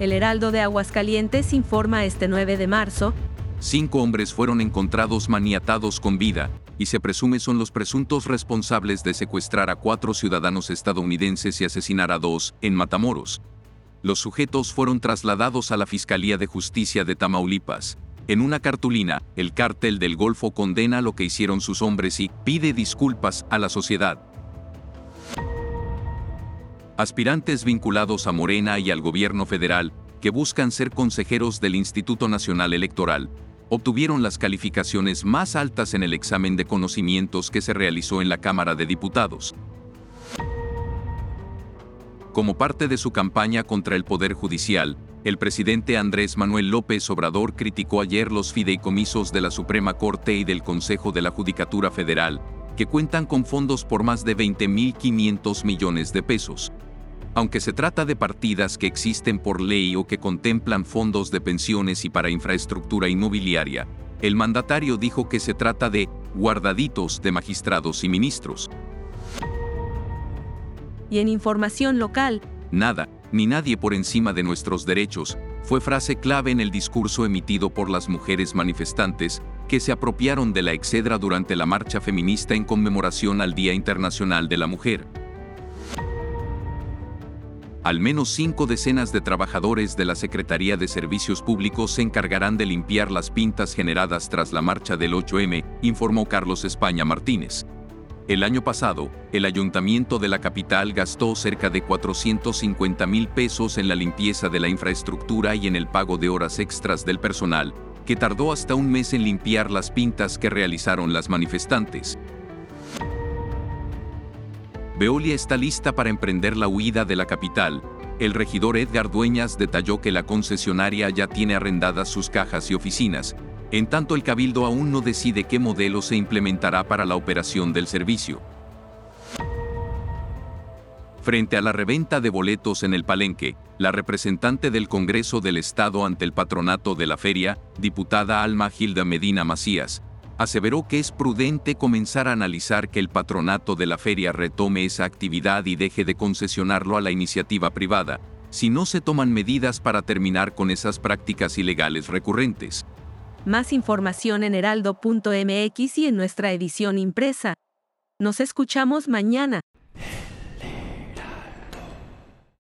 El Heraldo de Aguascalientes informa este 9 de marzo. Cinco hombres fueron encontrados maniatados con vida, y se presume son los presuntos responsables de secuestrar a cuatro ciudadanos estadounidenses y asesinar a dos, en Matamoros. Los sujetos fueron trasladados a la Fiscalía de Justicia de Tamaulipas. En una cartulina, el cártel del Golfo condena lo que hicieron sus hombres y pide disculpas a la sociedad. Aspirantes vinculados a Morena y al gobierno federal, que buscan ser consejeros del Instituto Nacional Electoral, obtuvieron las calificaciones más altas en el examen de conocimientos que se realizó en la Cámara de Diputados. Como parte de su campaña contra el Poder Judicial, el presidente Andrés Manuel López Obrador criticó ayer los fideicomisos de la Suprema Corte y del Consejo de la Judicatura Federal, que cuentan con fondos por más de 20.500 millones de pesos, aunque se trata de partidas que existen por ley o que contemplan fondos de pensiones y para infraestructura inmobiliaria, el mandatario dijo que se trata de guardaditos de magistrados y ministros. Y en información local, nada, ni nadie por encima de nuestros derechos, fue frase clave en el discurso emitido por las mujeres manifestantes que se apropiaron de la excedra durante la marcha feminista en conmemoración al Día Internacional de la Mujer. Al menos cinco decenas de trabajadores de la Secretaría de Servicios Públicos se encargarán de limpiar las pintas generadas tras la marcha del 8M, informó Carlos España Martínez. El año pasado, el ayuntamiento de la capital gastó cerca de 450 mil pesos en la limpieza de la infraestructura y en el pago de horas extras del personal, que tardó hasta un mes en limpiar las pintas que realizaron las manifestantes. Veolia está lista para emprender la huida de la capital. El regidor Edgar Dueñas detalló que la concesionaria ya tiene arrendadas sus cajas y oficinas, en tanto el cabildo aún no decide qué modelo se implementará para la operación del servicio. Frente a la reventa de boletos en el palenque, la representante del Congreso del Estado ante el patronato de la feria, diputada Alma Gilda Medina Macías, aseveró que es prudente comenzar a analizar que el patronato de la feria retome esa actividad y deje de concesionarlo a la iniciativa privada, si no se toman medidas para terminar con esas prácticas ilegales recurrentes. Más información en heraldo.mx y en nuestra edición impresa. Nos escuchamos mañana.